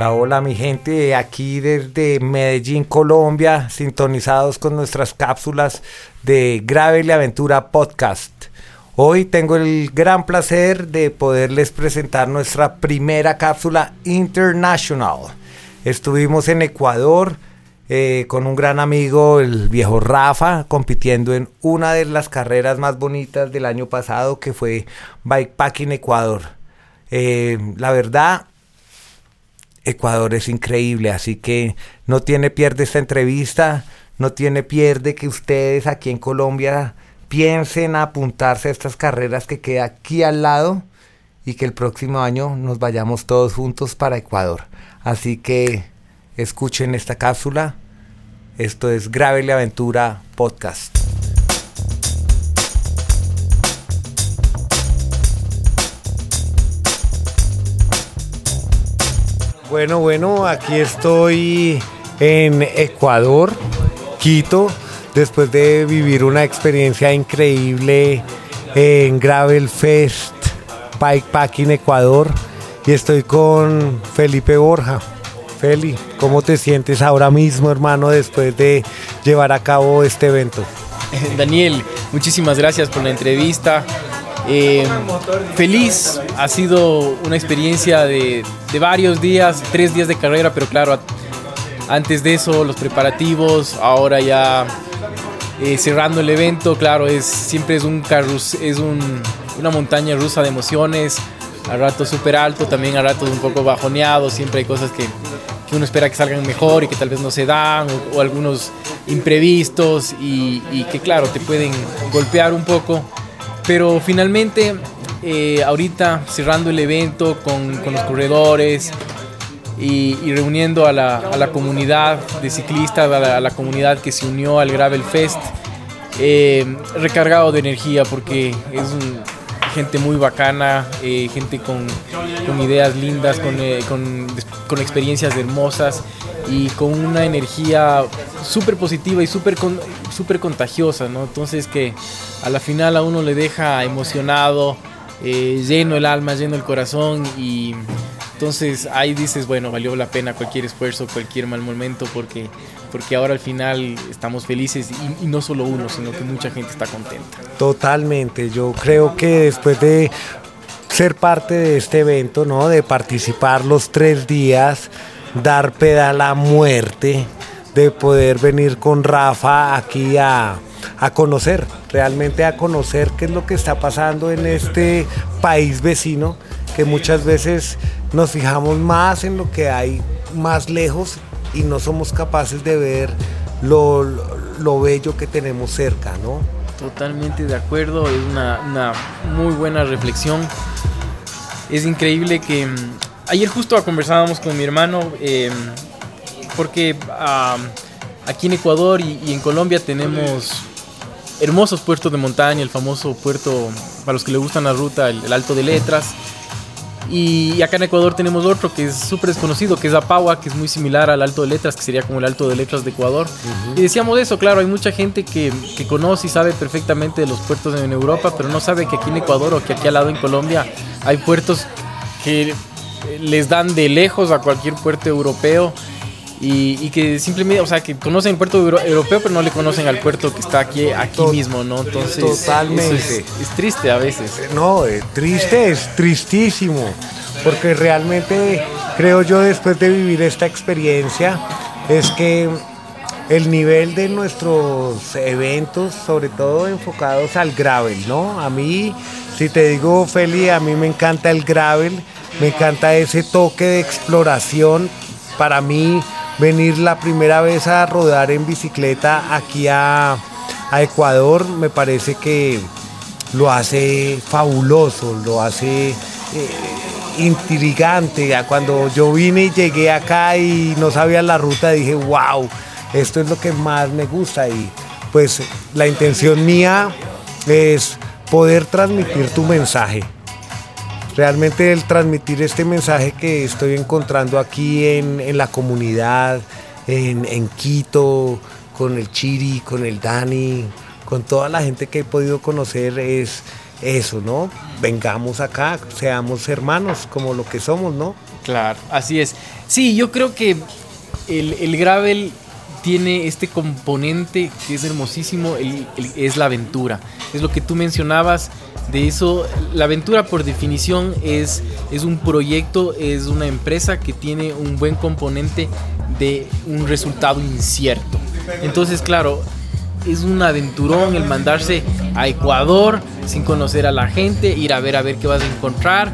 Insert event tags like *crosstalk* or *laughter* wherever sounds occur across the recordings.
Hola, hola mi gente, aquí desde Medellín, Colombia, sintonizados con nuestras cápsulas de Gravel Aventura Podcast. Hoy tengo el gran placer de poderles presentar nuestra primera cápsula international. Estuvimos en Ecuador eh, con un gran amigo, el viejo Rafa, compitiendo en una de las carreras más bonitas del año pasado que fue Bikepacking Ecuador. Eh, la verdad, Ecuador es increíble, así que no tiene pierde esta entrevista, no tiene pierde que ustedes aquí en Colombia piensen apuntarse a estas carreras que queda aquí al lado y que el próximo año nos vayamos todos juntos para Ecuador. Así que escuchen esta cápsula. Esto es Grave Aventura Podcast. Bueno, bueno, aquí estoy en Ecuador, Quito, después de vivir una experiencia increíble en Gravel Fest Bikepacking Ecuador y estoy con Felipe Borja. Feli, ¿cómo te sientes ahora mismo, hermano, después de llevar a cabo este evento? *laughs* Daniel, muchísimas gracias por la entrevista. Eh, feliz, ha sido una experiencia de, varios días, tres días de carrera, pero claro, antes de eso los preparativos, ahora ya eh, cerrando el evento, claro, es, siempre es, un carrus, es una montaña rusa de emociones, a rato súper alto, también a rato un poco bajoneado, siempre hay cosas que, que, uno espera que salgan mejor y que tal vez no se dan, o, algunos imprevistos y, y que claro, te pueden golpear un poco pero finalmente, eh, ahorita cerrando el evento con, con los corredores y, reuniendo a la, a la, comunidad de ciclistas, a la, comunidad que se unió al Gravel Fest, eh, recargado de energía porque es gente muy bacana, eh, gente con, con, ideas lindas, con, con, con, experiencias hermosas y con una energía súper positiva y súper super contagiosa, ¿no? Entonces que a la final a uno le deja emocionado, eh, lleno el alma, lleno el corazón y entonces ahí dices, bueno, valió la pena cualquier esfuerzo, cualquier mal momento porque, porque ahora al final estamos felices y, y no solo uno, sino que mucha gente está contenta. Totalmente, yo creo que después de ser parte de este evento, ¿no? De participar los tres días, dar pedal a muerte, de poder venir con Rafa aquí a, a conocer, realmente a conocer qué es lo que está pasando en este país vecino, que muchas veces nos fijamos más en lo que hay más lejos y no somos capaces de ver lo, lo bello que tenemos cerca, ¿no? Totalmente de acuerdo, es una, una muy buena reflexión. Es increíble que ayer justo conversábamos con mi hermano em, porque aquí en Ecuador y, en Colombia tenemos hermosos puertos de montaña, el famoso puerto, para los que le gustan la ruta, el, Alto de Letras. Y acá en Ecuador tenemos otro que es súper desconocido, que es Apagua, que es muy similar al Alto de Letras, que sería como el Alto de Letras de Ecuador. Y decíamos eso, claro, hay mucha gente que, que, conoce y sabe perfectamente de los puertos en Europa, pero no sabe que aquí en Ecuador o que aquí al lado en Colombia hay puertos que les dan de lejos a cualquier puerto europeo y, que simplemente, o sea, que conocen el puerto europeo, pero no le conocen al puerto que está aquí, aquí mismo, ¿no? Entonces, totalmente. Es, triste a veces. No, eh, triste, es tristísimo, porque realmente creo yo después de vivir esta experiencia, es que el nivel de nuestros eventos, sobre todo enfocados al gravel, ¿no? A mí, si te digo, Feli, a mí me encanta el gravel, me encanta ese toque de exploración. Para mí, venir la primera vez a rodar en bicicleta aquí a, Ecuador me parece que lo hace fabuloso, lo hace eh, intrigante. Cuando yo vine y llegué acá y no sabía la ruta, dije, wow, esto es lo que más me gusta. Y pues la intención mía es poder transmitir tu mensaje realmente el transmitir este mensaje que estoy encontrando aquí en, la comunidad, en, Quito, con el Chiri, con el Dani, con toda la gente que he podido conocer, es eso, ¿no? Vengamos acá, seamos hermanos como lo que somos, ¿no? Claro, así es. Sí, yo creo que el, el gravel tiene este componente que es hermosísimo, es la aventura. Es lo que tú mencionabas, de eso, la aventura por definición es, es un proyecto, es una empresa que tiene un buen componente de un resultado incierto. Entonces, claro, es un aventurón el mandarse a Ecuador sin conocer a la gente, ir a ver a ver qué vas a encontrar,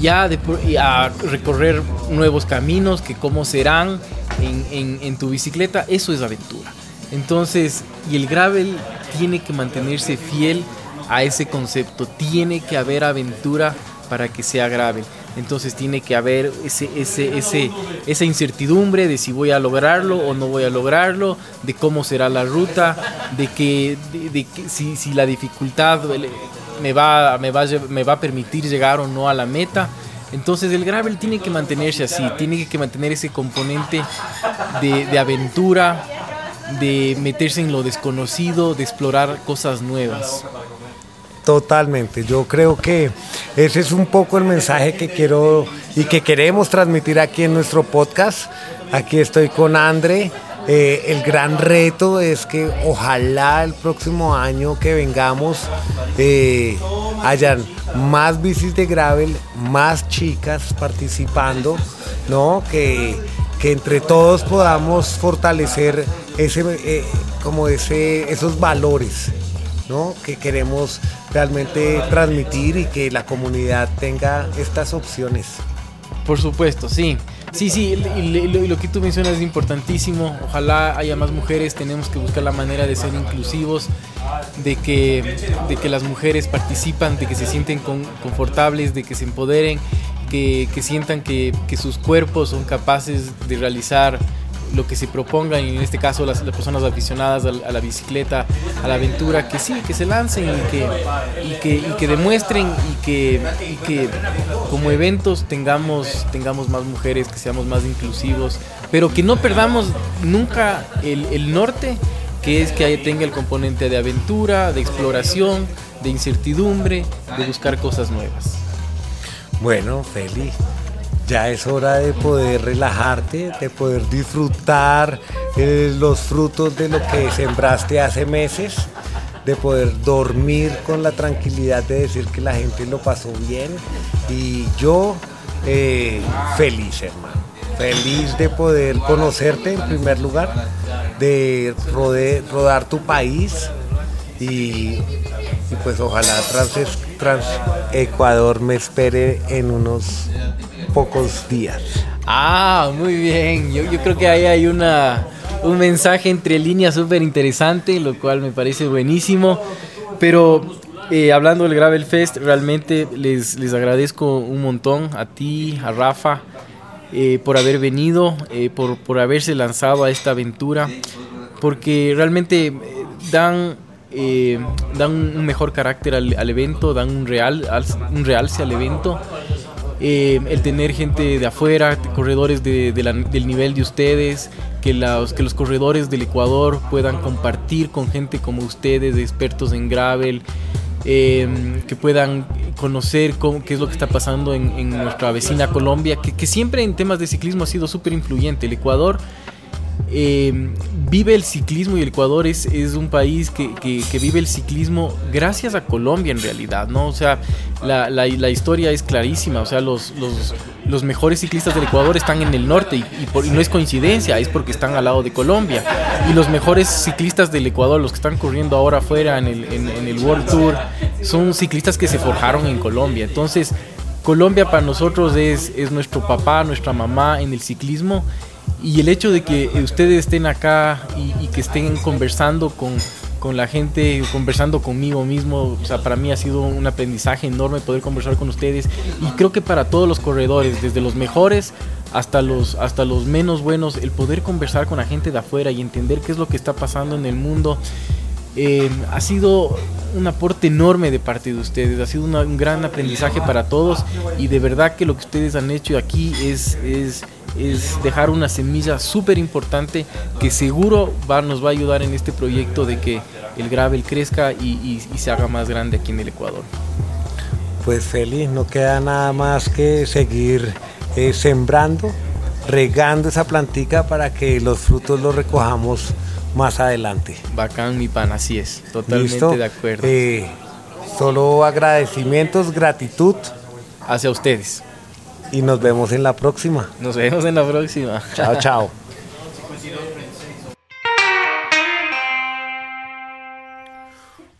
ya de, a recorrer nuevos caminos, que cómo serán en, tu bicicleta, eso es aventura. Entonces, y el gravel tiene que mantenerse fiel a ese concepto. Tiene que haber aventura para que sea grave. Entonces tiene que haber ese, ese, ese, esa incertidumbre de si voy a lograrlo o no voy a lograrlo, de cómo será la ruta, de que, de, si, si, la dificultad me va, me, va, me va a permitir llegar o no a la meta. Entonces el gravel tiene que mantenerse así, tiene que mantener ese componente de, aventura, de meterse en lo desconocido, de explorar cosas nuevas. Totalmente, yo creo que ese es un poco el mensaje que quiero y que queremos transmitir aquí en nuestro podcast. Aquí estoy con André. Eh, el gran reto es que ojalá el próximo año que vengamos eh, hayan más bicis de gravel, más chicas participando, ¿no? Que, que entre todos podamos fortalecer ese, eh, como ese, esos valores ¿no? que queremos realmente transmitir y que la comunidad tenga estas opciones. Por supuesto, sí. Sí, sí, y lo, que tú mencionas es importantísimo. Ojalá haya más mujeres, tenemos que buscar la manera de ser inclusivos, de que, de que las mujeres participan, de que se sienten confortables, de que se empoderen, que, que sientan que, que sus cuerpos son capaces de realizar lo que se propongan, y en este caso las, personas aficionadas a, la bicicleta, a la aventura, que sí, que se lancen y que, y que, y que demuestren y que, y que como eventos tengamos, tengamos más mujeres, que seamos más inclusivos, pero que no perdamos nunca el, el norte, que es que tenga el componente de aventura, de exploración, de incertidumbre, de buscar cosas nuevas. Bueno, feliz ya es hora de poder relajarte, de poder disfrutar eh, los frutos de lo que sembraste hace meses, de poder dormir con la tranquilidad de decir que la gente lo pasó bien y yo eh, feliz hermano, feliz de poder conocerte en primer lugar, de rodar tu país y, pues ojalá trans Ecuador me espere en unos pocos días. Ah, muy bien. Yo, creo que ahí hay una, un mensaje entre líneas súper interesante, lo cual me parece buenísimo. Pero eh, hablando del Gravel Fest, realmente les, les agradezco un montón a ti, a Rafa, eh, por haber venido, eh, por, por haberse lanzado a esta aventura, porque realmente dan dan un mejor carácter al, al, evento, dan un, real, un realce al evento eh, el tener gente de afuera, corredores de, del nivel de ustedes, que los, que los corredores del Ecuador puedan compartir con gente como ustedes, expertos en gravel, em, que puedan conocer cómo, qué es lo que está pasando en, nuestra vecina Colombia, que, que, siempre en temas de ciclismo ha sido súper influyente. El Ecuador eh, vive el ciclismo y el Ecuador es, es un país que, que, vive el ciclismo gracias a Colombia en realidad, ¿no? O sea, la, la, historia es clarísima, o sea, los, los, los, mejores ciclistas del Ecuador están en el norte y, no es coincidencia, es porque están al lado de Colombia. Y los mejores ciclistas del Ecuador, los que están corriendo ahora afuera en el, en el World Tour, son ciclistas que se forjaron en Colombia. Entonces, Colombia para nosotros es, es nuestro papá, nuestra mamá en el ciclismo y el hecho de que ustedes estén acá y, que estén conversando con, con, la gente, conversando conmigo mismo, o sea, para mí ha sido un aprendizaje enorme poder conversar con ustedes y creo que para todos los corredores, desde los mejores hasta los, hasta los menos buenos, el poder conversar con la gente de afuera y entender qué es lo que está pasando en el mundo. Eh, ha sido un aporte enorme de parte de ustedes, ha sido un gran aprendizaje para todos y de verdad que lo que ustedes han hecho aquí es, es es dejar una semilla súper importante que seguro va, nos va a ayudar en este proyecto de que el gravel crezca y, y se haga más grande aquí en el Ecuador. Pues feliz, no queda nada más que seguir eh, sembrando, regando esa plantica para que los frutos los recojamos más adelante. Bacán, mi pan, así es, totalmente de acuerdo. Eh, solo agradecimientos, gratitud. Hacia ustedes. Y nos vemos en la próxima. Nos vemos en la próxima. Chao, *laughs* chao.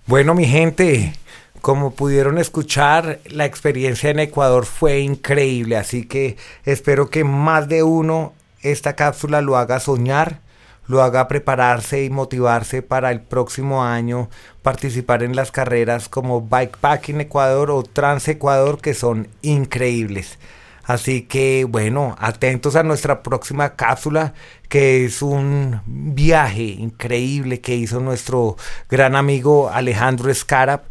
Bueno, mi gente, como pudieron escuchar, la experiencia en Ecuador fue increíble, así que espero que más de uno esta cápsula lo haga soñar, lo haga prepararse y motivarse para el próximo año participar en las carreras como Bikepacking Ecuador o Trans Ecuador que son increíbles. Así que bueno, atentos a nuestra próxima cápsula, que es un viaje increíble que hizo nuestro gran amigo Alejandro Scarab.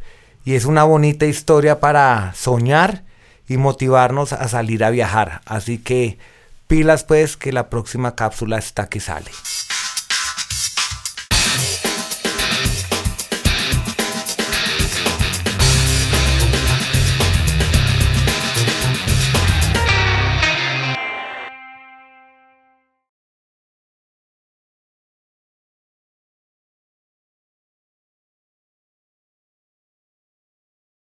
Y es una bonita historia para soñar y motivarnos a salir a viajar. Así que pilas pues que la próxima cápsula está que sale.